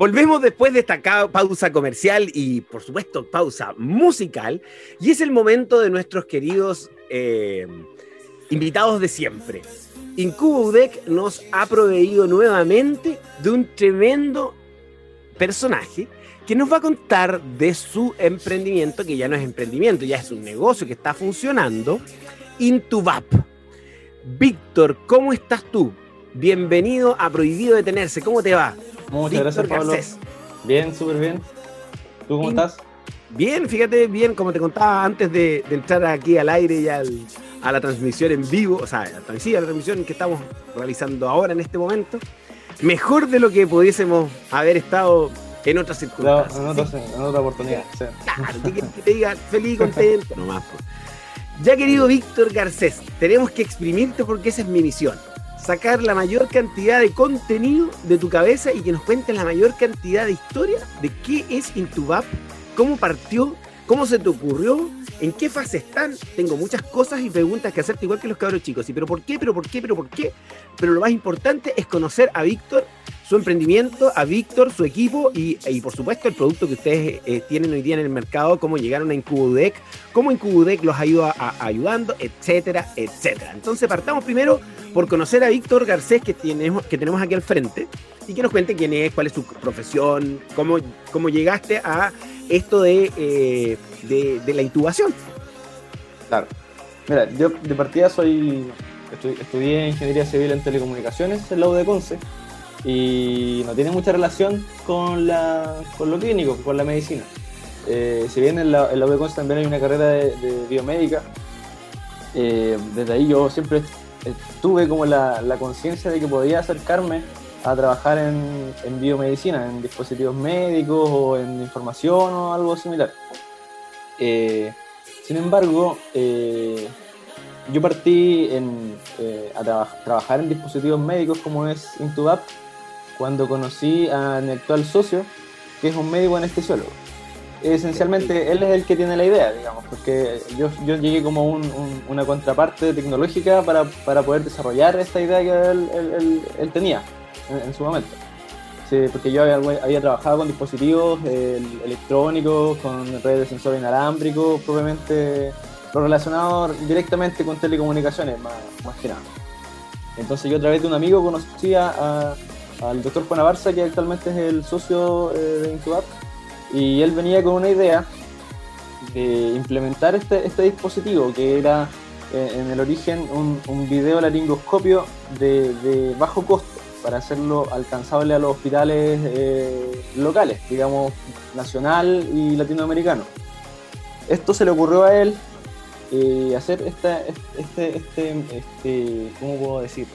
Volvemos después de esta pausa comercial y, por supuesto, pausa musical. Y es el momento de nuestros queridos eh, invitados de siempre. Incubo UDEC nos ha proveído nuevamente de un tremendo personaje que nos va a contar de su emprendimiento, que ya no es emprendimiento, ya es un negocio que está funcionando, Intubap. Víctor, ¿cómo estás tú? Bienvenido a Prohibido Detenerse. ¿Cómo te va? Muchas gracias, Pablo. Bien, súper bien. ¿Tú cómo estás? Bien, fíjate, bien, como te contaba antes de, entrar aquí al aire y a la transmisión en vivo, o sea, sí, a la transmisión que estamos realizando ahora en este momento, mejor de lo que pudiésemos haber estado en otras circunstancias. en, otra, oportunidad. Claro, que, te diga feliz y contento, nomás. Ya querido Víctor Garcés, tenemos que exprimirte porque esa es mi misión sacar la mayor cantidad de contenido de tu cabeza y que nos cuentes la mayor cantidad de historia de qué es Intubap, cómo partió, cómo se te ocurrió, en qué fase están. Tengo muchas cosas y preguntas que hacerte igual que los cabros chicos. ¿Y pero por qué? ¿Pero por qué? ¿Pero por qué? Pero lo más importante es conocer a Víctor, su emprendimiento, a Víctor, su equipo y, por supuesto el producto que ustedes eh, tienen hoy día en el mercado, cómo llegaron a Incubudec, cómo Incubudec los ayuda a, ayudando, etcétera, etcétera. Entonces partamos primero por conocer a Víctor Garcés que tenemos, que tenemos aquí al frente y que nos cuente quién es, cuál es su profesión, cómo, cómo llegaste a esto de, eh, de, la intubación. Claro. Mira, yo de partida soy, estudié Ingeniería Civil en Telecomunicaciones en la U de Conce y no tiene mucha relación con, la, con lo clínico, con la medicina. Eh, si bien en la, en de Conce también hay una carrera de, biomédica, eh, desde ahí yo siempre tuve como la conciencia de que podía acercarme a trabajar en, en, biomedicina, en dispositivos médicos o en información o algo similar. Eh, sin embargo, eh, yo partí en, eh, a trabajar en dispositivos médicos como es Intubap cuando conocí a mi actual socio, que es un médico anestesiólogo. Esencialmente, él es el que tiene la idea, digamos, porque yo, yo llegué como un, una contraparte tecnológica para, para, poder desarrollar esta idea que él, él, él tenía en, su momento. Sí, porque yo había, trabajado con dispositivos electrónicos, con redes de sensor inalámbrico, propiamente lo relacionado directamente con telecomunicaciones, más, más que nada. Entonces yo a través de un amigo conocía al doctor Juan Abarza, que actualmente es el socio eh, de Incubat, y él venía con una idea de implementar este, este dispositivo, que era eh, en el origen un, video laringoscopio de bajo costo para hacerlo alcanzable a los hospitales eh, locales, digamos, nacional y latinoamericano. Esto se le ocurrió a él eh, hacer este, este, este, ¿cómo puedo decir?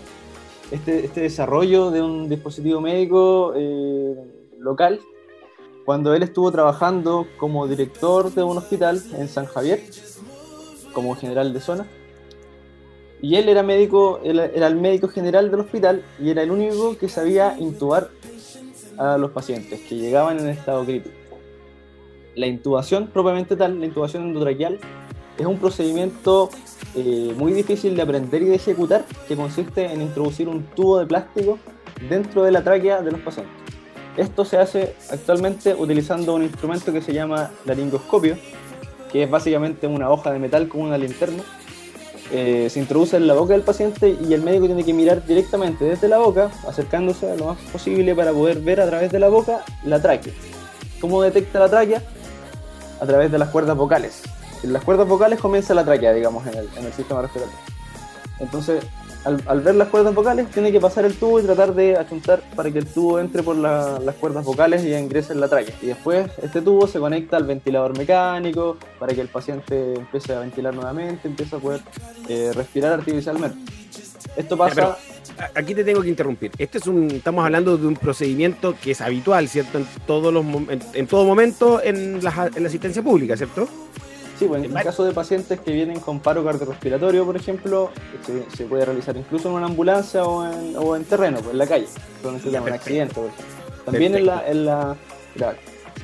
Este, este desarrollo de un dispositivo médico eh, local cuando él estuvo trabajando como director de un hospital en San Javier, como general de zona y él era médico, era el médico general del hospital y era el único que sabía intubar a los pacientes que llegaban en estado crítico. La intubación propiamente tal, la intubación endotraqueal, es un procedimiento eh, muy difícil de aprender y de ejecutar que consiste en introducir un tubo de plástico dentro de la tráquea de los pacientes. Esto se hace actualmente utilizando un instrumento que se llama laringoscopio, que es básicamente una hoja de metal con una linterna eh, se introduce en la boca del paciente y el médico tiene que mirar directamente desde la boca, acercándose a lo más posible para poder ver a través de la boca la tráquea. ¿Cómo detecta la tráquea? A través de las cuerdas vocales. En las cuerdas vocales comienza la tráquea, digamos, en el, en el sistema respiratorio. Entonces, al, ver las cuerdas vocales, tiene que pasar el tubo y tratar de achuntar para que el tubo entre por las cuerdas vocales y ingrese en la tráquea. Y después este tubo se conecta al ventilador mecánico para que el paciente empiece a ventilar nuevamente, empiece a poder eh, respirar artificialmente. Esto pasa... aquí te tengo que interrumpir. Este es un, estamos hablando de un procedimiento que es habitual, ¿cierto? En, todos los, en, todo momento en la, en la asistencia pública, ¿cierto? Sí, pues en el caso de pacientes que vienen con paro cardiorrespiratorio, por ejemplo, se, puede realizar incluso en una ambulancia o en, o en terreno, pues en la calle, donde se llama un accidente. También en la, en la,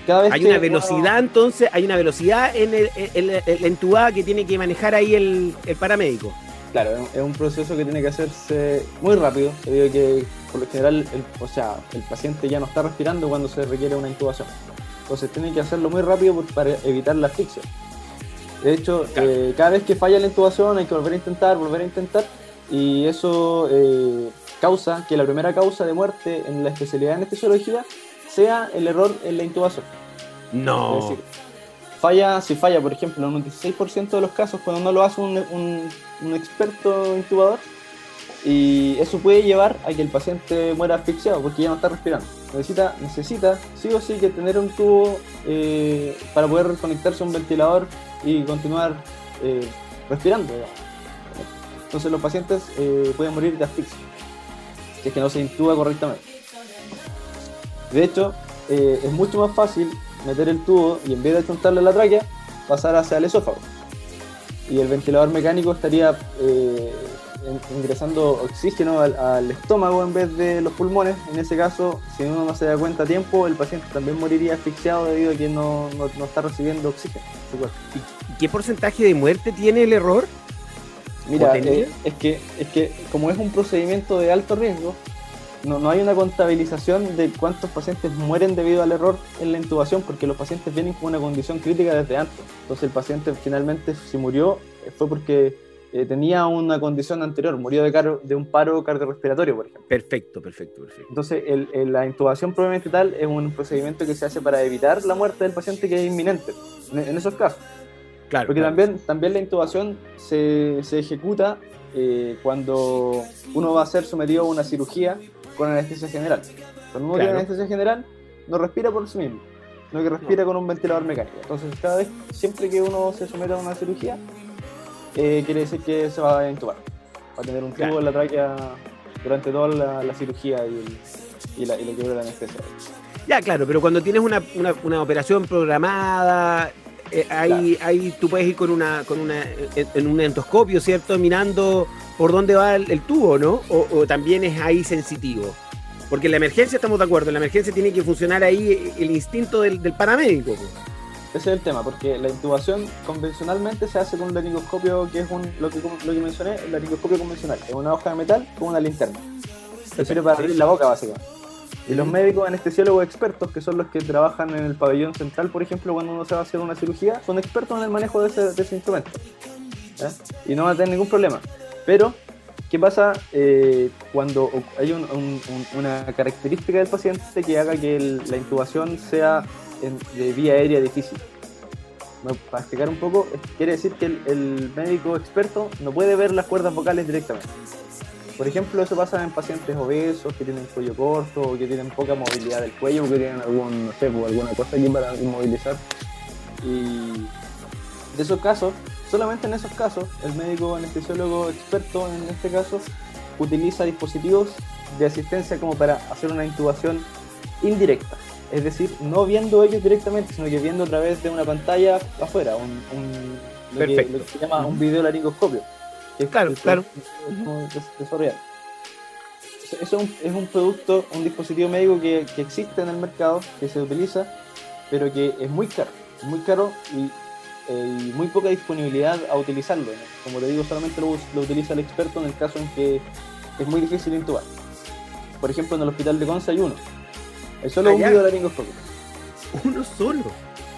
cada vez hay una velocidad, entonces, hay una velocidad en, el, la entubada que tiene que manejar ahí el, el paramédico. Claro, es un proceso que tiene que hacerse muy rápido, debido a que por lo general, el, o sea, el paciente ya no está respirando cuando se requiere una intubación. Entonces tiene que hacerlo muy rápido para evitar la asfixia. De hecho, eh, cada vez que falla la intubación hay que volver a intentar, volver a intentar, y eso eh, causa que la primera causa de muerte en la especialidad de anestesiología sea el error en la intubación. No. Es decir, falla, si falla, por ejemplo, en un 16% de los casos, cuando no lo hace un, un, experto intubador, y eso puede llevar a que el paciente muera asfixiado porque ya no está respirando. Necesita, necesita sí o sí que tener un tubo eh, para poder conectarse a un ventilador y continuar eh, respirando. Entonces los pacientes eh, pueden morir de asfixia si es que no se intuba correctamente. De hecho, es mucho más fácil meter el tubo y en vez de chuntarle la tráquea, pasar hacia el esófago. Y el ventilador mecánico estaría ingresando oxígeno al, estómago en vez de los pulmones. En ese caso, si uno no se da cuenta a tiempo, el paciente también moriría asfixiado debido a que no, no, está recibiendo oxígeno. ¿Y qué porcentaje de muerte tiene el error? Mira, eh, es, que, es que como es un procedimiento de alto riesgo, no, no, hay una contabilización de cuántos pacientes mueren debido al error en la intubación, porque los pacientes vienen con una condición crítica desde antes. Entonces el paciente finalmente si murió eh, fue porque eh, tenía una condición anterior, murió de, de un paro cardiorrespiratorio, por ejemplo. Perfecto, perfecto, perfecto. Entonces el, la intubación probablemente tal es un procedimiento que se hace para evitar la muerte del paciente que es inminente, en, esos casos. Claro, porque También, también la intubación se, se ejecuta eh, cuando uno va a ser sometido a una cirugía con anestesia general. Cuando uno tiene anestesia general, no respira por sí mismo, sino que respira con un ventilador mecánico. Entonces, cada vez, siempre que uno se someta a una cirugía, eh, quiere decir que se va a intubar. Va a tener un tubo en la tráquea durante toda la, cirugía y, la, y lo que dura la anestesia. Ya, claro, pero cuando tienes una, una, operación programada, eh, ahí, ahí tú puedes ir con una, con una, en, un endoscopio, ¿cierto? Mirando por dónde va el, tubo, ¿no? O, también es ahí sensitivo. Porque en la emergencia estamos de acuerdo, en la emergencia tiene que funcionar ahí el instinto del, paramédico. Ese es el tema, porque la intubación convencionalmente se hace con un laringoscopio, que es un, lo, que, lo que mencioné, el laringoscopio convencional, es una hoja de metal con una linterna. Se sirve para abrir la boca, básicamente. Y los médicos anestesiólogos expertos, que son los que trabajan en el pabellón central, por ejemplo, cuando uno se va a hacer una cirugía, son expertos en el manejo de ese, instrumento. Y no van a tener ningún problema. Pero, ¿qué pasa eh, cuando hay una característica del paciente que haga que la intubación sea de vía aérea difícil? para explicar un poco, quiere decir que el, médico experto no puede ver las cuerdas vocales directamente. Por ejemplo, eso pasa en pacientes obesos que tienen cuello corto o que tienen poca movilidad del cuello o que tienen algún, no sé, pues, alguna cosa aquí para inmovilizar. Y de esos casos, Solamente en esos casos, el médico anestesiólogo experto en este caso utiliza dispositivos de asistencia como para hacer una intubación indirecta. Es decir, no viendo ellos directamente, sino que viendo a través de una pantalla afuera, un, lo, que, se llama un video laringoscopio. Que claro, claro. Eso es un, producto, un dispositivo médico que, que existe en el mercado, que se utiliza, pero que es muy caro. Muy caro y eh, y muy poca disponibilidad a utilizarlo. Como te digo, solamente lo, utiliza el experto en el caso en que es muy difícil intubar. Por ejemplo, en el hospital de Conce hay uno. Es solo ah, un video laringoscopio. ¿Uno solo?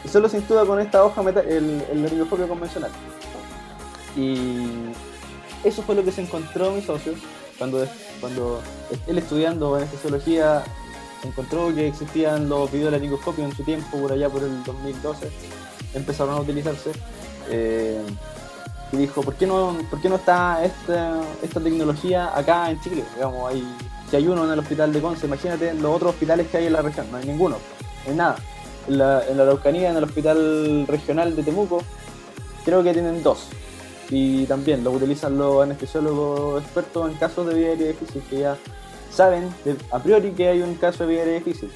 Y solo se intuba con esta hoja metal, el, el laringoscopio convencional. Y eso fue lo que se encontró mi socio cuando, cuando él estudiando anestesiología encontró que existían los videolaringoscopios en su tiempo, por allá por el 2012 empezaron a utilizarse. Eh, y dijo, ¿por qué no, por qué no está esta, esta tecnología acá en Chile? Digamos, hay, si hay uno en el hospital de Conce, imagínate los otros hospitales que hay en la región, no hay ninguno, no nada. En la, en la Araucanía, en el hospital regional de Temuco, creo que tienen dos. Y también los utilizan los anestesiólogos expertos en casos de vida aérea difícil, que ya saben a priori que hay un caso de vida aérea difícil.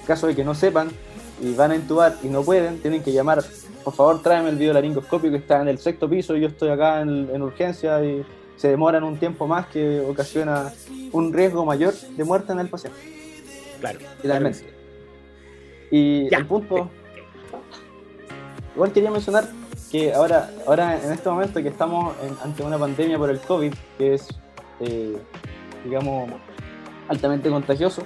En caso de que no sepan, y van a intubar y no pueden, tienen que llamar, por favor tráeme el video laringoscopio que está en el sexto piso y yo estoy acá en, urgencia y se demoran un tiempo más que ocasiona un riesgo mayor de muerte en el paciente. Claro. Y el punto... Igual quería mencionar que ahora, ahora en este momento que estamos ante una pandemia por el COVID, que es, eh, digamos, altamente contagioso.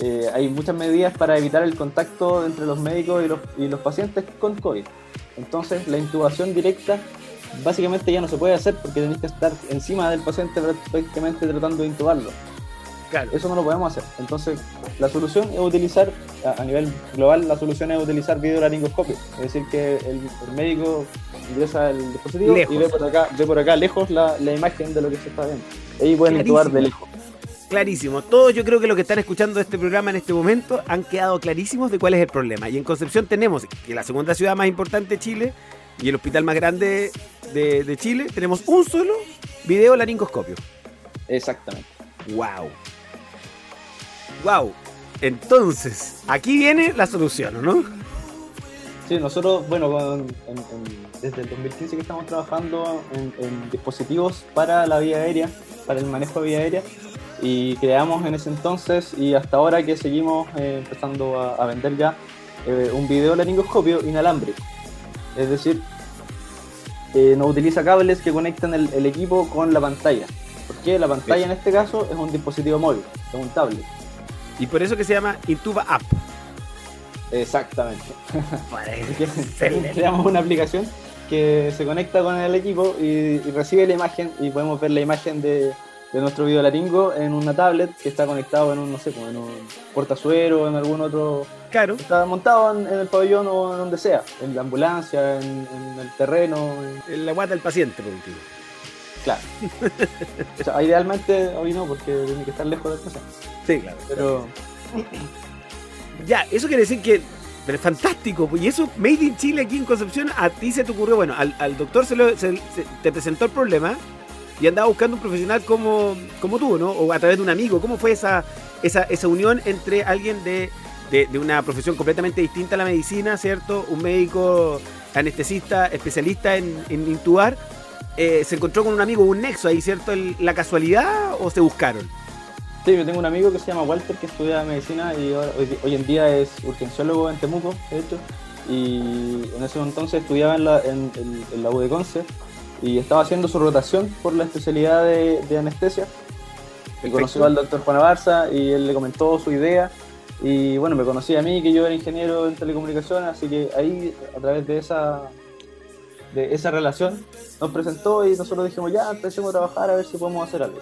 Eh, hay muchas medidas para evitar el contacto entre los médicos y los, y los pacientes con COVID. Entonces, la intubación directa básicamente ya no se puede hacer porque tenéis que estar encima del paciente prácticamente tratando de intubarlo. Claro. Eso no lo podemos hacer. Entonces, la solución es utilizar, a, nivel global, la solución es utilizar videolaringoscopio. Es decir, que el, médico ingresa el dispositivo y ve por acá, ve por acá lejos la, la imagen de lo que se está viendo. Ahí pueden intubar de lejos. Clarísimo. Todos yo creo que los que están escuchando este programa en este momento han quedado clarísimos de cuál es el problema. Y en Concepción tenemos que la segunda ciudad más importante de Chile y el hospital más grande de, Chile, tenemos un solo video laringoscopio. Exactamente. Wow. Wow. Entonces, aquí viene la solución, ¿no? Sí, nosotros, bueno, desde el 2015 que estamos trabajando en, dispositivos para la vía aérea, para el manejo de vía aérea, y creamos en ese entonces y hasta ahora que seguimos eh, empezando a, vender ya eh, un video laringoscopio inalámbrico. Es decir, eh, no utiliza cables que conectan el, equipo con la pantalla. Porque la pantalla en este caso es un dispositivo móvil, es un tablet. Y por eso que se llama Intuba App. Exactamente. Creamos una aplicación que se conecta con el equipo y, recibe la imagen y podemos ver la imagen de, nuestro video laringo en una tablet que está conectado en un, no sé, como en un portazuero, en algún otro. Claro. Está montado en, el pabellón o en donde sea, en la ambulancia, en, el terreno. En la guata del paciente, por último. Claro. o sea, idealmente hoy no, porque tiene que estar lejos del paciente. Sí, claro. Pero. Ya, eso quiere decir que pero es fantástico. Y eso, Made in Chile aquí en Concepción, a ti se te ocurrió, bueno, al, doctor se, te presentó el problema y andaba buscando un profesional como, como tú, ¿no? O a través de un amigo. ¿Cómo fue esa, esa, esa unión entre alguien de, de, una profesión completamente distinta a la medicina, ¿cierto? Un médico anestesista, especialista en, en intubar. Eh, ¿Se encontró con un amigo, un nexo ahí, ¿cierto? ¿La casualidad o se buscaron? Sí, yo tengo un amigo que se llama Walter que estudia medicina y hoy, en día es urgenciólogo en Temuco, de hecho. Y en ese entonces estudiaba en la, en, la U de Conce y estaba haciendo su rotación por la especialidad de, anestesia. Y conoció al doctor Juan Barza y él le comentó su idea. Y bueno, me conocía a mí, que yo era ingeniero en telecomunicaciones, así que ahí, a través de esa, de esa relación, nos presentó y nosotros dijimos, ya, empecemos a trabajar a ver si podemos hacer algo.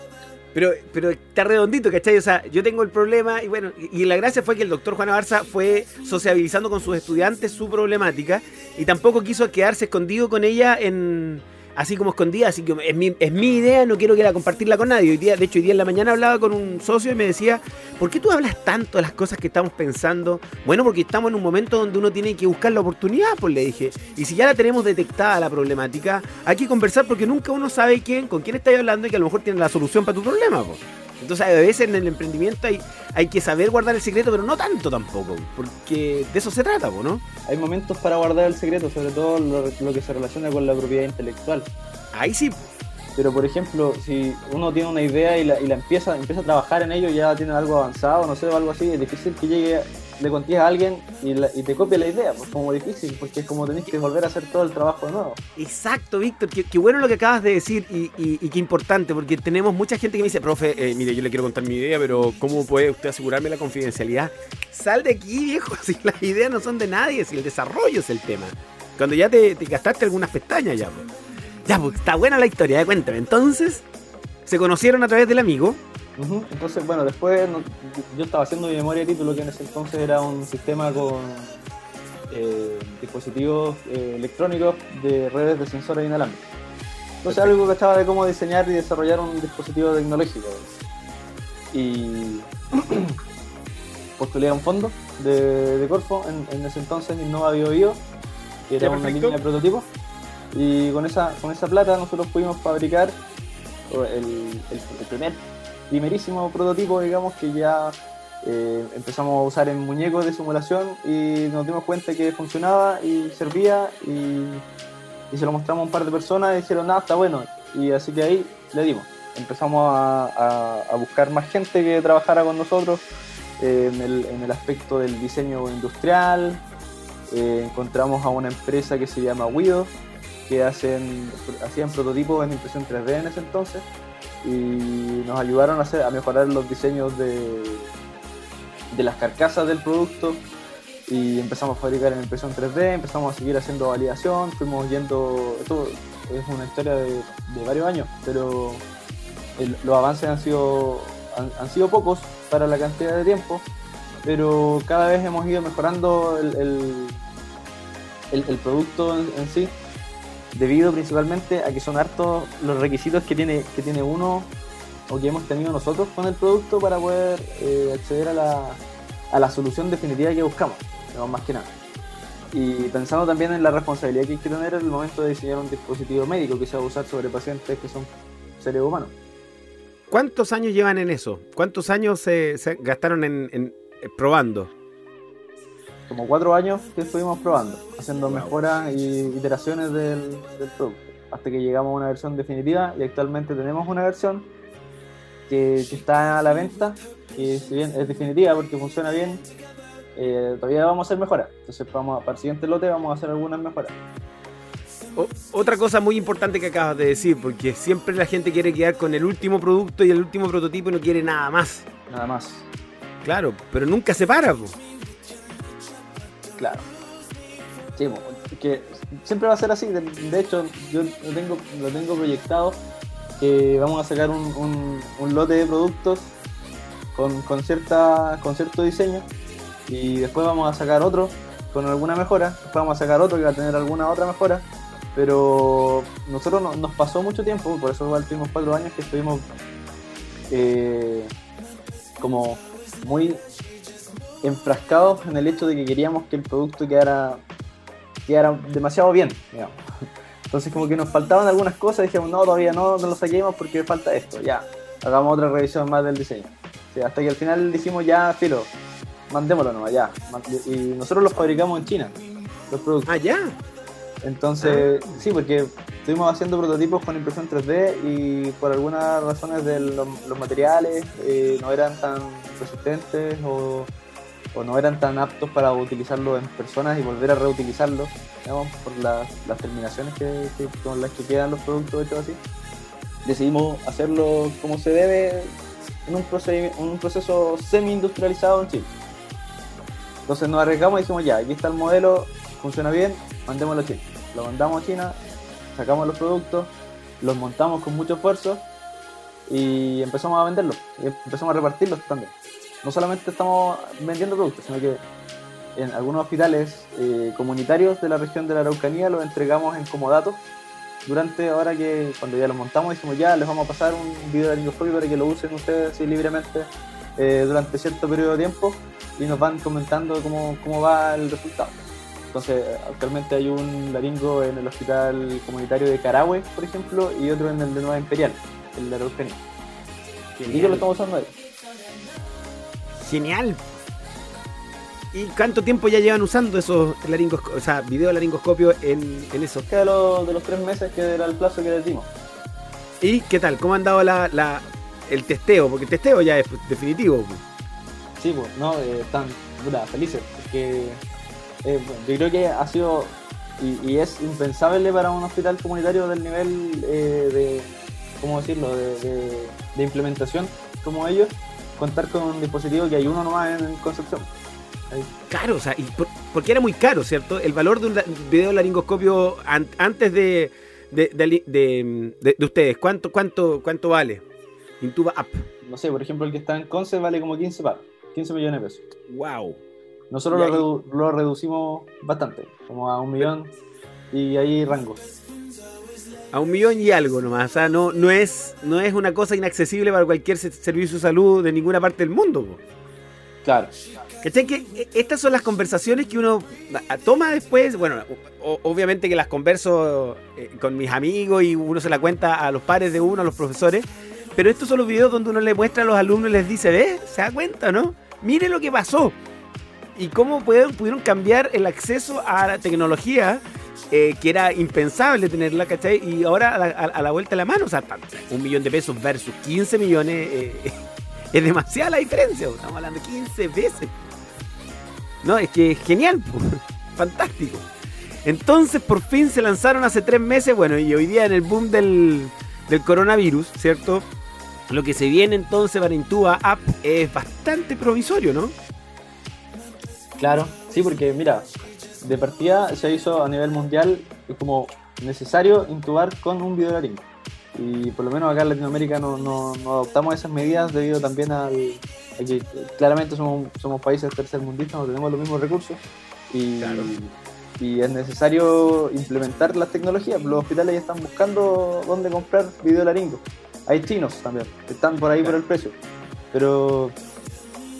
Pero, pero está redondito, ¿cachai? O sea, yo tengo el problema y bueno, y la gracia fue que el doctor Juan Barza fue sociabilizando con sus estudiantes su problemática y tampoco quiso quedarse escondido con ella en, así como escondida, así que es mi, es mi idea, no quiero que la compartirla con nadie. Hoy día, de hecho, hoy día en la mañana hablaba con un socio y me decía, ¿por qué tú hablas tanto de las cosas que estamos pensando? Bueno, porque estamos en un momento donde uno tiene que buscar la oportunidad, pues le dije. Y si ya la tenemos detectada la problemática, hay que conversar porque nunca uno sabe quién, con quién está hablando y que a lo mejor tiene la solución para tu problema, pues. Entonces, a veces en el emprendimiento hay, hay que saber guardar el secreto, pero no tanto tampoco, porque de eso se trata, ¿no? Hay momentos para guardar el secreto, sobre todo lo, que se relaciona con la propiedad intelectual. Ahí sí. Pero, por ejemplo, si uno tiene una idea y la, y la empieza, empieza a trabajar en ello, ya tiene algo avanzado, no sé, o algo así, es difícil que llegue le contías a alguien y, te copia la idea, pues como difícil, porque es como tenés que volver a hacer todo el trabajo de nuevo. Exacto, Víctor, qué, bueno lo que acabas de decir y, qué importante, porque tenemos mucha gente que me dice, profe, eh, mire, yo le quiero contar mi idea, pero ¿cómo puede usted asegurarme la confidencialidad? Sal de aquí, viejo, si las ideas no son de nadie, si el desarrollo es el tema. Cuando ya te, gastaste algunas pestañas ya, pues. Ya, pues está buena la historia, ¿eh? cuéntame. Entonces, se conocieron a través del amigo entonces, bueno, después yo estaba haciendo mi memoria de título, que en ese entonces era un sistema con eh, dispositivos eh, electrónicos de redes de sensores inalámbricos. Entonces, algo que estaba de cómo diseñar y desarrollar un dispositivo tecnológico. Y postulé a un fondo de, Corfo en, ese entonces, Innova Bio que era una línea de prototipos. Y con esa, con esa plata nosotros pudimos fabricar el, el primer primerísimo prototipo, digamos, que ya eh, empezamos a usar en muñecos de simulación y nos dimos cuenta que funcionaba y servía y, se lo mostramos a un par de personas y dijeron, nada, está bueno. Y así que ahí le dimos. Empezamos a, buscar más gente que trabajara con nosotros eh, en, el, aspecto del diseño industrial. Eh, encontramos a una empresa que se llama Wido, que hacen, hacían prototipos en impresión 3D en ese entonces y nos ayudaron a, hacer, a mejorar los diseños de, de las carcasas del producto. Y empezamos a fabricar en impresión 3D, empezamos a seguir haciendo validación, fuimos yendo, esto es una historia de, varios años, pero los avances han sido, han, sido pocos para la cantidad de tiempo, pero cada vez hemos ido mejorando el, el, producto en, sí, debido principalmente a que son hartos los requisitos que tiene, que tiene uno o que hemos tenido nosotros con el producto para poder eh, acceder a la, a la solución definitiva que buscamos, más que nada. Y pensando también en la responsabilidad que hay que tener en el momento de diseñar un dispositivo médico que se va a usar sobre pacientes que son seres humanos. ¿Cuántos años llevan en eso? ¿Cuántos años se, gastaron en, probando? Como cuatro años que estuvimos probando, haciendo mejoras y iteraciones del, producto, hasta que llegamos a una versión definitiva y actualmente tenemos una versión que está a la venta y si bien es definitiva porque funciona bien, eh, todavía vamos a hacer mejoras. Entonces vamos para el siguiente lote vamos a hacer algunas mejoras. otra cosa muy importante que acabas de decir, porque siempre la gente quiere quedar con el último producto y el último prototipo y no quiere nada más. Nada más. Claro, pero nunca se para. Claro. Sí, que siempre va a ser así. De, hecho, yo lo tengo, lo tengo proyectado que vamos a sacar un, un lote de productos con, con, cierta, con cierto diseño y después vamos a sacar otro con alguna mejora, después vamos a sacar otro que va a tener alguna otra mejora, pero nosotros nos pasó mucho tiempo, por eso igual tuvimos cuatro años que estuvimos eh, como muy enfrascados en el hecho de que queríamos que el producto quedara, quedara demasiado bien, Entonces como que nos faltaban algunas cosas, dijimos, no, todavía no, no lo saquemos porque falta esto, ya, hagamos otra revisión más del diseño hasta que al final dijimos ya, filo, mandémoslo nomás, ya. Y nosotros los fabricamos en China, los productos. Ah, ya. Entonces, ah. sí, porque estuvimos haciendo prototipos con impresión 3D y por algunas razones de los, materiales eh, no eran tan resistentes o, no eran tan aptos para utilizarlo en personas y volver a reutilizarlos, digamos, por las terminaciones que, con las que quedan los productos hechos así. Decidimos hacerlo como se debe en un, un proceso semi-industrializado en Chile. Entonces nos arriesgamos y dijimos, ya, aquí está el modelo, funciona bien, mandémoslo a China. Lo mandamos a China, sacamos los productos, los montamos con mucho esfuerzo y empezamos a venderlos, y empezamos a repartirlos también. No solamente estamos vendiendo productos, sino que en algunos hospitales eh, comunitarios de la región de la Araucanía los entregamos en comodatos durante ahora que cuando ya lo montamos dijimos ya les vamos a pasar un video de laringoscopio para que lo usen ustedes así libremente eh, durante cierto periodo de tiempo y nos van comentando cómo, cómo va el resultado. Entonces, actualmente hay un laringo en el hospital comunitario de Carahue, por ejemplo, y otro en el de Nueva Imperial, el de Araucanía. Y yo lo estamos usando ahí. Genial. ¿Y cuánto tiempo ya llevan usando esos laringos, o sea, video laringoscopio en, en eso? Que de, los, de los tres meses que era el plazo que les dimos. ¿Y qué tal? ¿Cómo han dado la, el testeo? Porque el testeo ya es definitivo. Sí, pues, no, eh, están felices. Porque eh, yo creo que ha sido y, es impensable para un hospital comunitario del nivel eh, de, ¿cómo decirlo?, de, de, implementación como ellos, contar con un dispositivo que hay uno nomás en Concepción. Caro, o sea, y porque era muy caro, ¿cierto? El valor de un video laringoscopio antes de de, ustedes, ¿cuánto, cuánto, cuánto vale? Intuba App. No sé, por ejemplo, el que está en Conce vale como 15 par, 15 millones de pesos. ¡Wow! Nosotros lo, reducimos bastante, como a un millón y hay rangos. A un millón y algo nomás, o sea, no, no, es, no es una cosa inaccesible para cualquier servicio de salud de ninguna parte del mundo. Claro. ¿Cachai? Que eh, estas son las conversaciones que uno toma después. Bueno, obviamente que las converso eh, con mis amigos y uno se la cuenta a los pares de uno, a los profesores. Pero estos son los videos donde uno le muestra a los alumnos y les dice, ¿ves? ¿Se da cuenta, no? Mire lo que pasó. Y cómo pudieron, pudieron cambiar el acceso a la tecnología, eh, que era impensable tenerla, ¿cachai? Y ahora a la, vuelta de la mano, o sea, un millón de pesos versus 15 millones, es demasiada la diferencia. Estamos hablando de 15 veces. No, es que es genial, fantástico. Entonces por fin se lanzaron hace tres meses, bueno, y hoy día en el boom del, del coronavirus, ¿cierto? lo que se viene entonces para Intuba App es bastante provisorio, ¿no? Claro, sí, porque mira, de partida se hizo a nivel mundial es como necesario intubar con un videolaringo. Y por lo menos acá en Latinoamérica no, no, no adoptamos esas medidas debido también al, a que claramente somos, somos países tercermundistas, no tenemos los mismos recursos. Y, Claro. y es necesario implementar las tecnologías. Los hospitales ya están buscando dónde comprar videolaringos. Hay chinos también, que están por ahí por el precio. Pero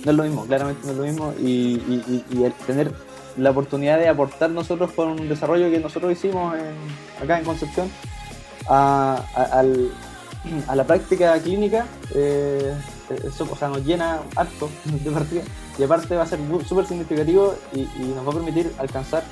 no es lo mismo, claramente no es lo mismo. Y, y- y- y el tener la oportunidad de aportar nosotros con un desarrollo que nosotros hicimos en- acá en Concepción a, la práctica clínica, eh, eso o sea, nos llena harto de partida. Y aparte va a ser súper significativo y, nos va a permitir alcanzar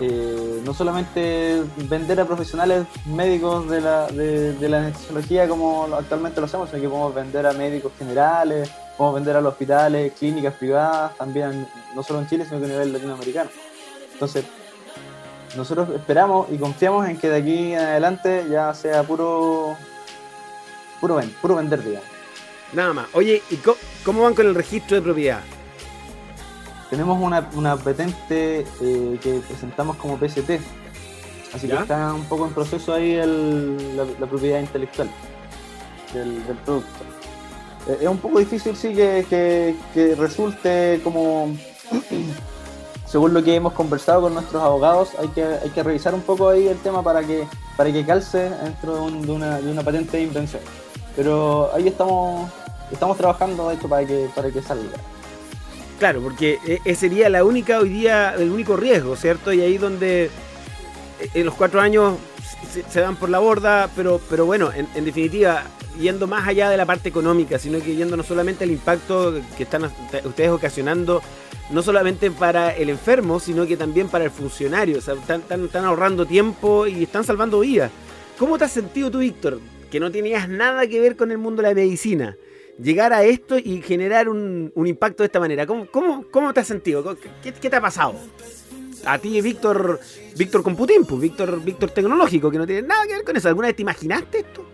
eh, no solamente vender a profesionales médicos de la, de, de la anestesiología como actualmente lo hacemos, sino que podemos vender a médicos generales, podemos vender a los hospitales, clínicas privadas, también no solo en Chile, sino que a nivel latinoamericano. Entonces, nosotros esperamos y confiamos en que de aquí en adelante ya sea puro puro, ven- puro vender, digamos. Nada más. Oye, ¿y cómo van con el registro de propiedad? Tenemos una, una patente eh, que presentamos como PST, así ¿Ya? que está un poco en proceso ahí el- la, la propiedad intelectual del, del producto. Eh, es un poco difícil, sí, que, que- resulte como, según lo que hemos conversado con nuestros abogados, hay que, hay que revisar un poco ahí el tema para que, para que calce dentro de, un- de una, de una patente de invención. Pero ahí estamos, estamos trabajando de hecho para que, para que salga. Claro, porque eh, ese sería la única hoy día, el único riesgo, ¿cierto? Y ahí donde eh, en los cuatro años se, se dan por la borda, pero, pero bueno, en, definitiva, yendo más allá de la parte económica, sino que yendo no solamente al impacto que están ustedes ocasionando, no solamente para el enfermo, sino que también para el funcionario. O sea, están, están- ahorrando tiempo y están salvando vidas. ¿Cómo te has sentido tú, Víctor? Que no tenías nada que ver con el mundo de la medicina. Llegar a esto y generar un, impacto de esta manera. ¿Cómo, cómo, cómo te has sentido? ¿Qué, qué te ha pasado? A ti, Víctor, Víctor Computín, pues, Víctor, Víctor Tecnológico, que no tiene nada que ver con eso. ¿Alguna vez te imaginaste esto?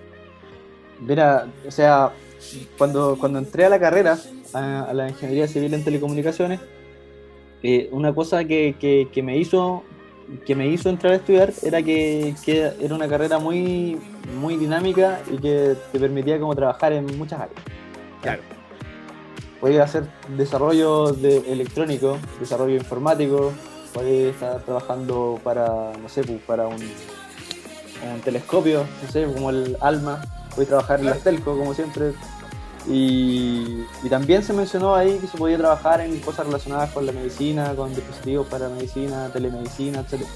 Mira, o sea, cuando, cuando entré a la carrera, a, a la ingeniería civil en telecomunicaciones, eh, una cosa que, que- que me hizo que me hizo entrar a estudiar era que, que era una carrera muy, muy dinámica y que te permitía como trabajar en muchas áreas. Claro. Podías hacer desarrollo de electrónico, desarrollo informático, podías estar trabajando para, no pues, para un, un telescopio, no sé, como el ALMA, a trabajar en las telco, como siempre. Y, y también se mencionó ahí que se podía trabajar en cosas relacionadas con la medicina, con dispositivos para medicina, telemedicina, etc.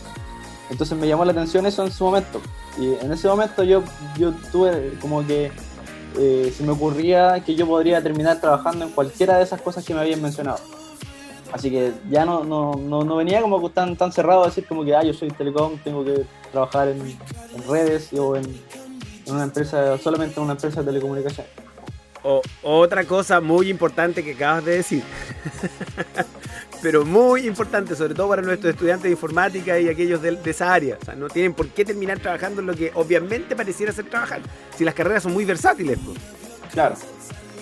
Entonces me llamó la atención eso en su momento. Y en ese momento yo, yo tuve como que eh, se me ocurría que yo podría terminar trabajando en cualquiera de esas cosas que me habían mencionado. Así que ya no, no, no, no venía como tan, tan cerrado a decir como que ah, yo soy telecom, tengo que trabajar en, en redes o en, en una empresa, solamente en una empresa de telecomunicaciones. O, otra cosa muy importante que acabas de decir, pero muy importante, sobre todo para nuestros estudiantes de informática y aquellos de, de esa área. O sea, no tienen por qué terminar trabajando en lo que obviamente pareciera ser trabajar, si las carreras son muy versátiles. pues. Claro,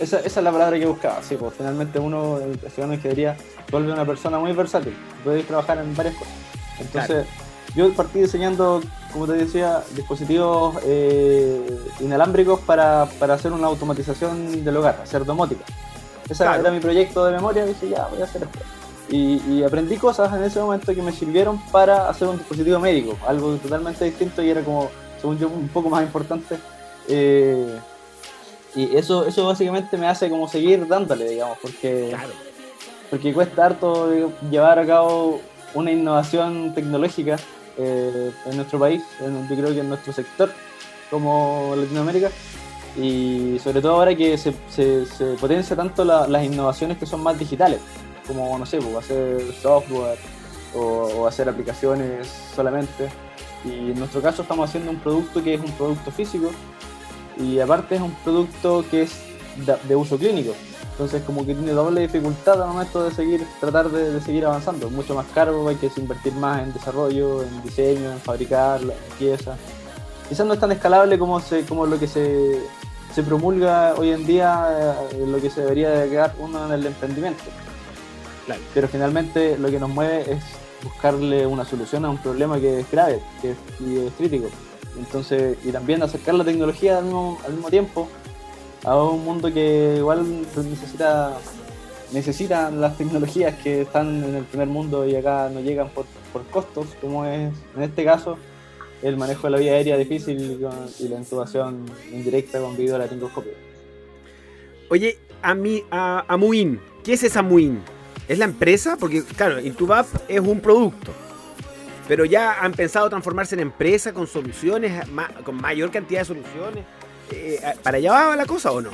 esa, esa es la palabra que buscaba. Sí, pues finalmente uno, el estudiante de ingeniería, vuelve una persona muy versátil. Puede trabajar en varias cosas. Entonces, yo partí diseñando, como te decía, dispositivos eh, inalámbricos para, para hacer una automatización del hogar, hacer domótica. Ese Claro. era mi proyecto de memoria. Y dije, ya, voy a hacer esto. Y, y aprendí cosas en ese momento que me sirvieron para hacer un dispositivo médico, algo totalmente distinto y era como, según yo, un poco más importante. Eh, y eso, eso básicamente me hace como seguir dándole, digamos, porque, Claro. porque cuesta harto eh, llevar a cabo una innovación tecnológica eh, en nuestro país, en- yo creo que en nuestro sector como Latinoamérica, y sobre todo ahora que se, se, se potencia tanto la- las innovaciones que son más digitales, como, no sé, pues, hacer software o, o hacer aplicaciones solamente. Y en nuestro caso estamos haciendo un producto que es un producto físico y aparte es un producto que es de, uso clínico. Entonces como que tiene doble dificultad al momento de seguir, tratar de, de seguir avanzando. Es mucho más caro, hay que invertir más en desarrollo, en diseño, en fabricar las piezas. Quizás no es tan escalable como, se, como lo que se, se promulga hoy en día eh, lo que se debería de quedar uno en el emprendimiento. Pero finalmente lo que nos mueve es buscarle una solución a un problema que es grave, que es, y es crítico. Entonces, y también acercar la tecnología al mismo, tiempo a un mundo que igual necesita necesitan las tecnologías que están en el primer mundo y acá no llegan por, por costos, como es en este caso el manejo de la vía aérea difícil y la intubación indirecta con video laringoscopio. Oye, a, mí, a, a Muin, ¿qué es esa Muin? ¿Es la empresa? Porque, claro, Intubap es un producto. Pero ya han pensado transformarse en empresa con soluciones, con mayor cantidad de soluciones. Eh, ¿Para allá va la cosa o no?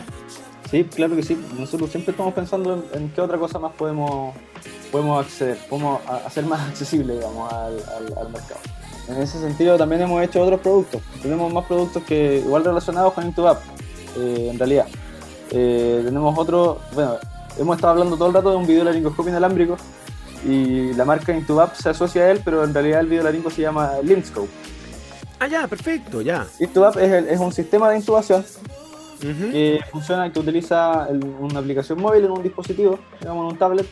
Sí, claro que sí. Nosotros siempre estamos pensando en, qué otra cosa más podemos, podemos acceder, podemos hacer más accesible, digamos, al, mercado. En ese sentido también hemos hecho otros productos. Tenemos más productos que igual relacionados con Intubap, eh, en realidad. Eh, tenemos otro, bueno, hemos estado hablando todo el rato de un video laringoscopio inalámbrico y la marca Intubap se asocia a él, pero en realidad el video laringo se llama Linscope. Ah, ya, perfecto, ya. Intubap es, es un sistema de intubación que funciona y que utiliza una aplicación móvil en un dispositivo, digamos en un tablet,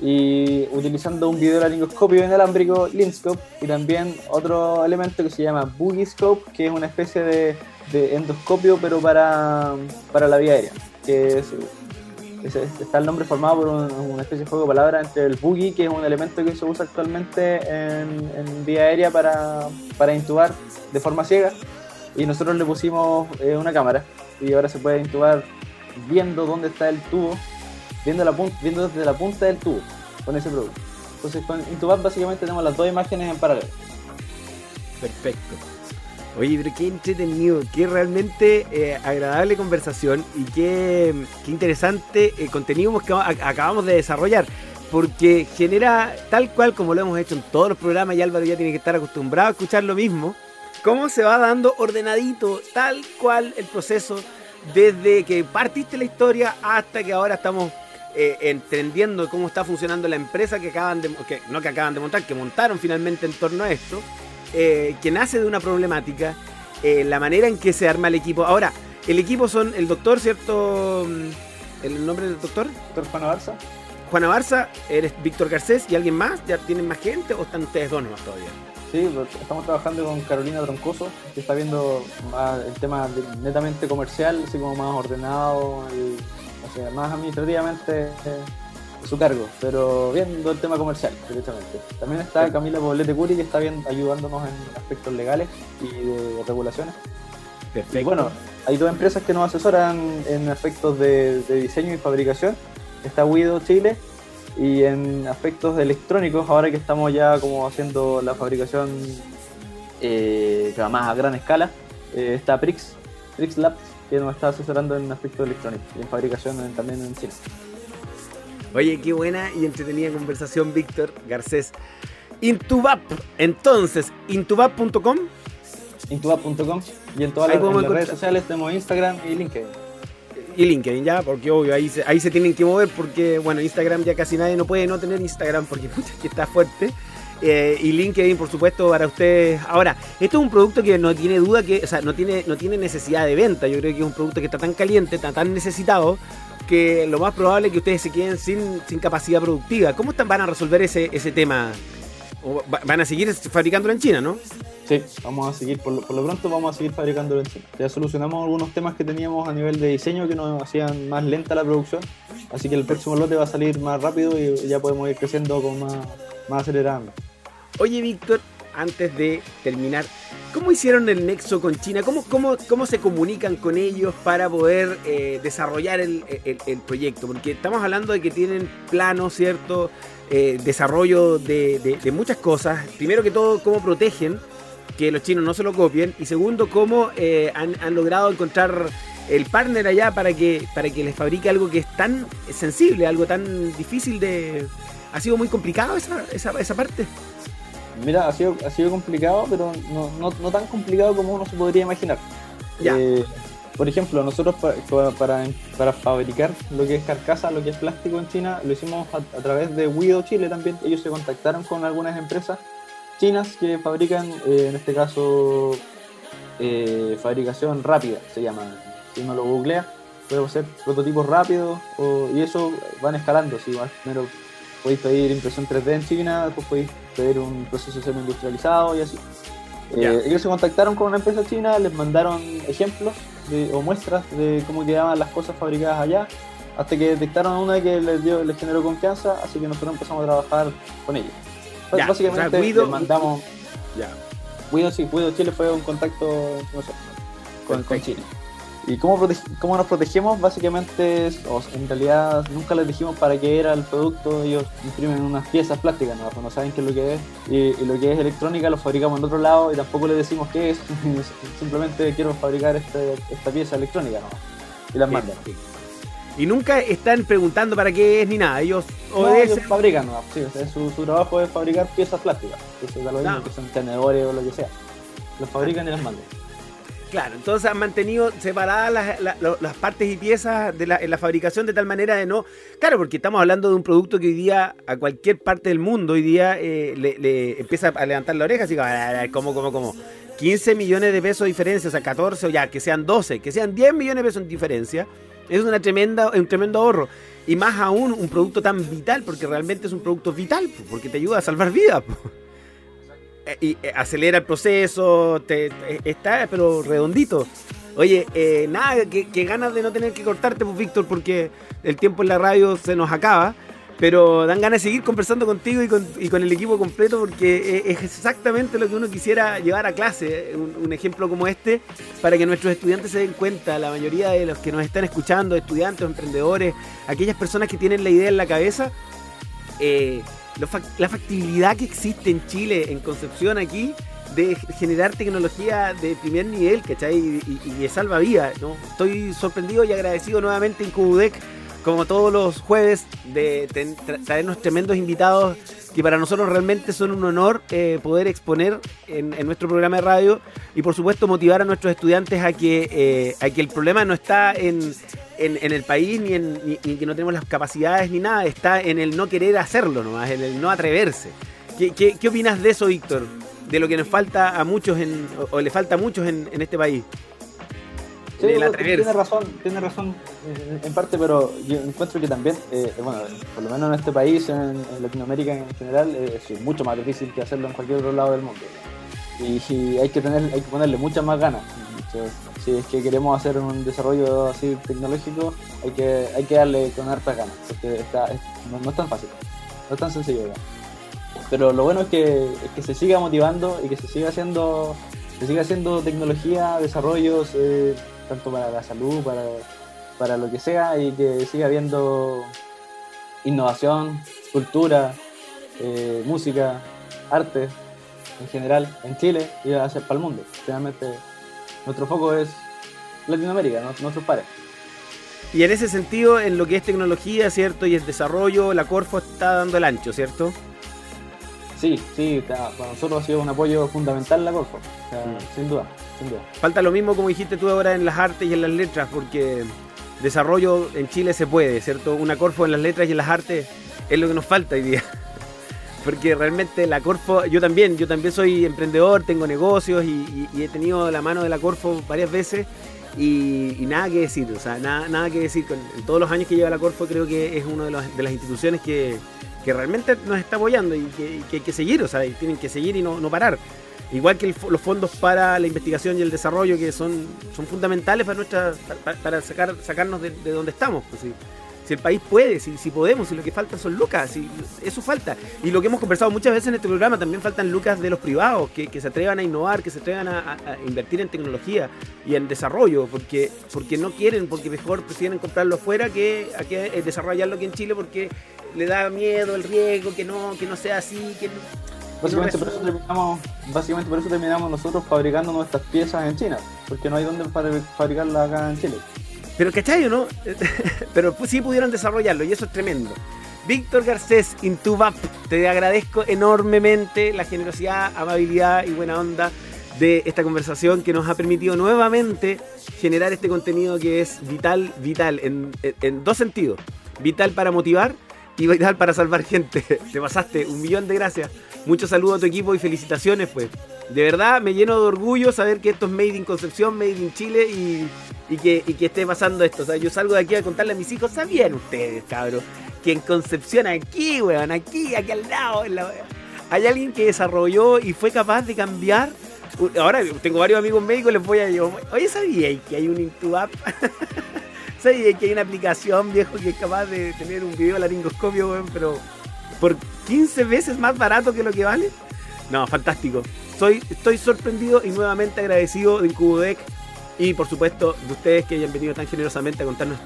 y utilizando un video laringoscopio inalámbrico, Linscope, y también otro elemento que se llama Boogiescope, que es una especie de, de endoscopio, pero para, para la vía aérea, que es está el nombre formado por una especie de juego de palabras entre el boogie, que es un elemento que se usa actualmente en, vía aérea para, para, intubar de forma ciega, y nosotros le pusimos eh, una cámara y ahora se puede intubar viendo dónde está el tubo, viendo, la viendo desde la punta del tubo con ese producto. Entonces con Intubab básicamente tenemos las dos imágenes en paralelo. Perfecto. Oye, pero qué entretenido, qué realmente eh, agradable conversación y qué, interesante eh, contenido que acabamos de desarrollar. Porque genera, tal cual como lo hemos hecho en todos los programas, y Álvaro ya tiene que estar acostumbrado a escuchar lo mismo, cómo se va dando ordenadito, tal cual el proceso, desde que partiste la historia hasta que ahora estamos eh, entendiendo cómo está funcionando la empresa que acaban de, que, no que acaban de montar, que montaron finalmente en torno a esto eh, que nace de una problemática, eh, la manera en que se arma el equipo. Ahora, el equipo son el doctor, ¿cierto? Mm, ¿El nombre del doctor? Doctor Juana Barza. Juana Barza, eres Víctor Garcés y alguien más, ¿ya tienen más gente o están ustedes dos nomás todavía? Sí, estamos trabajando con Carolina Troncoso, que está viendo más el tema netamente comercial, así como más ordenado, y, o sea, más administrativamente eh, su cargo, pero viendo el tema comercial, directamente. También está Camila Poblete Curi, que está bien ayudándonos en aspectos legales y de regulaciones. Perfecto. Y bueno, hay dos empresas que nos asesoran en aspectos de, diseño y fabricación. Está Guido Chile y en aspectos electrónicos, ahora que estamos ya como haciendo la fabricación eh, más a gran escala, eh, está Prix, Prix Labs, que nos está asesorando en aspectos electrónicos y en fabricación también en Chile. Oye, qué buena y entretenida conversación, Víctor Garcés. Intubap, entonces, intubap.com. Intubap.com y en todas las, redes sociales tenemos Instagram y LinkedIn. Y LinkedIn ya, porque obvio, ahí se, ahí se tienen que mover porque, bueno, Instagram ya casi nadie no puede no tener Instagram porque pucha, que está fuerte. Eh, y LinkedIn, por supuesto, para ustedes. Ahora, esto es un producto que no tiene duda que, o sea, no tiene, no tiene necesidad de venta. Yo creo que es un producto que está tan caliente, está tan necesitado, que lo más probable es que ustedes se queden sin, sin capacidad productiva. ¿Cómo están, van a resolver ese, ese tema? van a seguir fabricándolo en China, ¿no? Sí, vamos a seguir, por lo, pronto vamos a seguir fabricándolo en China. Ya solucionamos algunos temas que teníamos a nivel de diseño que nos hacían más lenta la producción, así que el próximo lote va a salir más rápido y ya podemos ir creciendo con más, más acelerando. Oye, Víctor, antes de terminar, ¿cómo hicieron el nexo con China? ¿Cómo, cómo, cómo se comunican con ellos para poder eh, desarrollar el, proyecto? Porque estamos hablando de que tienen planos, ¿cierto? Eh, desarrollo de, muchas cosas. Primero que todo, cómo protegen que los chinos no se lo copien. Y segundo, cómo eh, han, logrado encontrar el partner allá para que, para que les fabrique algo que es tan sensible, algo tan difícil de... ¿Ha sido muy complicado esa, esa, esa parte? Mira, ha sido, ha sido complicado, pero no, no, no tan complicado como uno se podría imaginar. Eh, por ejemplo, nosotros para, para, fabricar lo que es carcasa, lo que es plástico en China, lo hicimos a, través de Wido Chile también. Ellos se contactaron con algunas empresas chinas que fabrican, eh, en este caso, eh, fabricación rápida, se llama. si uno lo googlea, puede hacer prototipos rápidos y eso van escalando. Si primero podéis pedir impresión 3D en China, después podéis pedir un proceso semi-industrializado y así. Eh, ellos se contactaron con una empresa china, les mandaron ejemplos o muestras de cómo quedaban las cosas fabricadas allá, hasta que detectaron una que les, dio, les generó confianza, así que nosotros empezamos a trabajar con ellos. Básicamente les mandamos... Ya. Guido, sí, Guido Chile fue un contacto con, con Chile. ¿Y cómo, cómo nos protegemos? Básicamente, en realidad nunca les dijimos para qué era el producto, ellos imprimen unas piezas plásticas, no, no saben qué es lo que es, y, lo que es electrónica lo fabricamos en otro lado y tampoco les decimos qué es, simplemente quiero fabricar este, esta pieza electrónica ¿no? y las mandan. Y nunca están preguntando para qué es ni nada, ellos obedecen. ellos fabrican, ¿no? sí, su, su, trabajo es fabricar piezas plásticas, que, lo mismo, que son tenedores o lo que sea. Los fabrican y las mandan. Claro, entonces han mantenido separadas las, partes y piezas de la, en la fabricación de tal manera de no. Claro, porque estamos hablando de un producto que hoy día a cualquier parte del mundo hoy día eh, le, empieza a levantar la oreja, así que, ¿cómo, cómo, cómo? 15 millones de pesos de diferencia, o sea, 14 o ya, que sean 12, que sean 10 millones de pesos en diferencia, es una tremenda, un tremendo ahorro. Y más aún un producto tan vital, porque realmente es un producto vital, porque te ayuda a salvar vidas. Eh, y eh, acelera el proceso, te, está pero redondito. Oye, eh, nada, que, ganas de no tener que cortarte, pues Víctor, porque el tiempo en la radio se nos acaba. Pero dan ganas de seguir conversando contigo y con, el equipo completo porque es exactamente lo que uno quisiera llevar a clase. Un, ejemplo como este, para que nuestros estudiantes se den cuenta, la mayoría de los que nos están escuchando, estudiantes, emprendedores, aquellas personas que tienen la idea en la cabeza, eh, la factibilidad que existe en Chile, en Concepción aquí, de generar tecnología de primer nivel, ¿cachai? Y, y, y salva vidas, ¿no? Estoy sorprendido y agradecido nuevamente en Cubudec, como todos los jueves, de traernos tremendos invitados que para nosotros realmente son un honor eh, poder exponer en, nuestro programa de radio y por supuesto motivar a nuestros estudiantes a que, eh, a que el problema no está en, en, el país, ni en que no tenemos las capacidades ni nada, está en el no querer hacerlo nomás, en el no atreverse. ¿Qué, qué, opinas de eso, Víctor? De lo que nos falta a muchos en, o, le falta a muchos en, en este país. Sí, tiene razón, tiene razón en parte, pero yo encuentro que también, eh, bueno, por lo menos en este país, en, Latinoamérica en general, eh, es mucho más difícil que hacerlo en cualquier otro lado del mundo. Y, hay que tener, hay que ponerle muchas más ganas si es que queremos hacer un desarrollo así tecnológico, hay que, hay que darle con hartas ganas, porque está, no, es tan fácil, no es tan sencillo. Pero lo bueno es que, se siga motivando y que se siga haciendo, se siga haciendo tecnología, desarrollos, eh, tanto para la salud, para, para lo que sea, y que siga habiendo innovación, cultura, eh, música, arte en general en Chile y hacia para el mundo. Finalmente nuestro foco es Latinoamérica, nuestros pares. Y en ese sentido, en lo que es tecnología, ¿cierto? Y el desarrollo, la Corfo está dando el ancho, ¿cierto? Sí, sí, para nosotros ha sido un apoyo fundamental la Corfo, mm. sin duda, sin duda. Falta lo mismo como dijiste tú ahora en las artes y en las letras, porque desarrollo en Chile se puede, ¿cierto? Una Corfo en las letras y en las artes es lo que nos falta hoy día porque realmente la Corfo, yo también, yo también soy emprendedor, tengo negocios y, he tenido la mano de la Corfo varias veces y, nada que decir, o sea, nada, nada que decir. En todos los años que lleva la Corfo creo que es una de, las instituciones que, realmente nos está apoyando y que, hay que seguir, o sea, tienen que seguir y no, parar. Igual que los fondos para la investigación y el desarrollo que son, son fundamentales para nuestra para, sacar, sacarnos de, donde estamos. Pues, ¿sí? Si el país puede, si, si podemos, si lo que falta son lucas, si eso falta. Y lo que hemos conversado muchas veces en este programa, también faltan lucas de los privados, que, se atrevan a innovar, que se atrevan a, invertir en tecnología y en desarrollo, porque, porque no quieren, porque mejor prefieren comprarlo afuera que, a que eh, desarrollarlo aquí en Chile porque le da miedo el riesgo, que no, que no sea así, que Básicamente, por eso terminamos, básicamente por eso terminamos nosotros fabricando nuestras piezas en China, porque no hay dónde fabricarlas acá en Chile. Pero ¿cachai no? Pero sí pudieron desarrollarlo y eso es tremendo. Víctor Garcés, Intubap, te agradezco enormemente la generosidad, amabilidad y buena onda de esta conversación que nos ha permitido nuevamente generar este contenido que es vital, vital, en, dos sentidos. Vital para motivar y vital para salvar gente. Te pasaste, un millón de gracias. Muchos saludos a tu equipo y felicitaciones, pues. De verdad, me lleno de orgullo saber que esto es Made in Concepción, Made in Chile y y que, y que esté pasando esto. O sea, yo salgo de aquí a contarle a mis hijos, ¿sabían ustedes, cabros? Que en Concepción, aquí, weón, aquí, aquí al lado, en la, hay alguien que desarrolló y fue capaz de cambiar. Ahora tengo varios amigos médicos, les voy a decir, oye, ¿sabíais que hay un Intubap? ¿Sabíais que hay una aplicación, viejo, que es capaz de tener un video laringoscopio, weón, pero por 15 veces más barato que lo que vale? No, fantástico. Soy, estoy sorprendido y nuevamente agradecido de Incubodec y por supuesto de ustedes que hayan venido tan generosamente a contarnos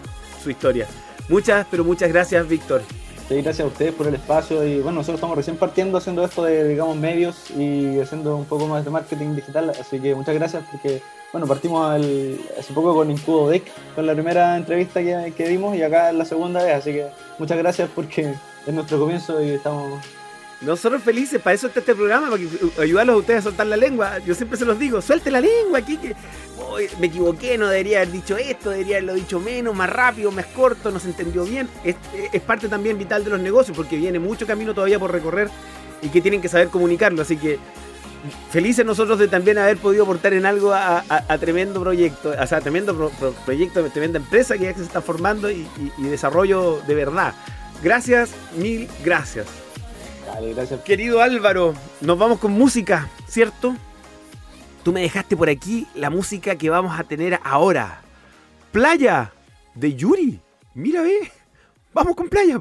su historia. Muchas, pero muchas gracias, Víctor. Sí, gracias a ustedes por el espacio y bueno, nosotros estamos recién partiendo haciendo esto de, digamos, medios y haciendo un poco más de marketing digital, así que muchas gracias porque, bueno, partimos hace poco con Incubo Deck, con la primera entrevista que, que dimos y acá es la segunda vez, así que muchas gracias porque es nuestro comienzo y estamos nosotros felices, para eso está este programa, para ayudarlos a ustedes a soltar la lengua. Yo siempre se los digo, suelte la lengua aquí, que me equivoqué, no debería haber dicho esto, debería haberlo dicho menos, más rápido, más corto, no se entendió bien. Es, parte también vital de los negocios, porque viene mucho camino todavía por recorrer y que tienen que saber comunicarlo. Así que felices nosotros de también haber podido aportar en algo a, tremendo proyecto, o sea, tremendo proyecto, tremenda empresa que ya se está formando y desarrollo de verdad. Gracias, mil gracias gracias. Querido Álvaro, nos vamos con música, ¿cierto? Tú me dejaste por aquí la música que vamos a tener ahora. Playa de Yuri. Mira, ve. Vamos con playa.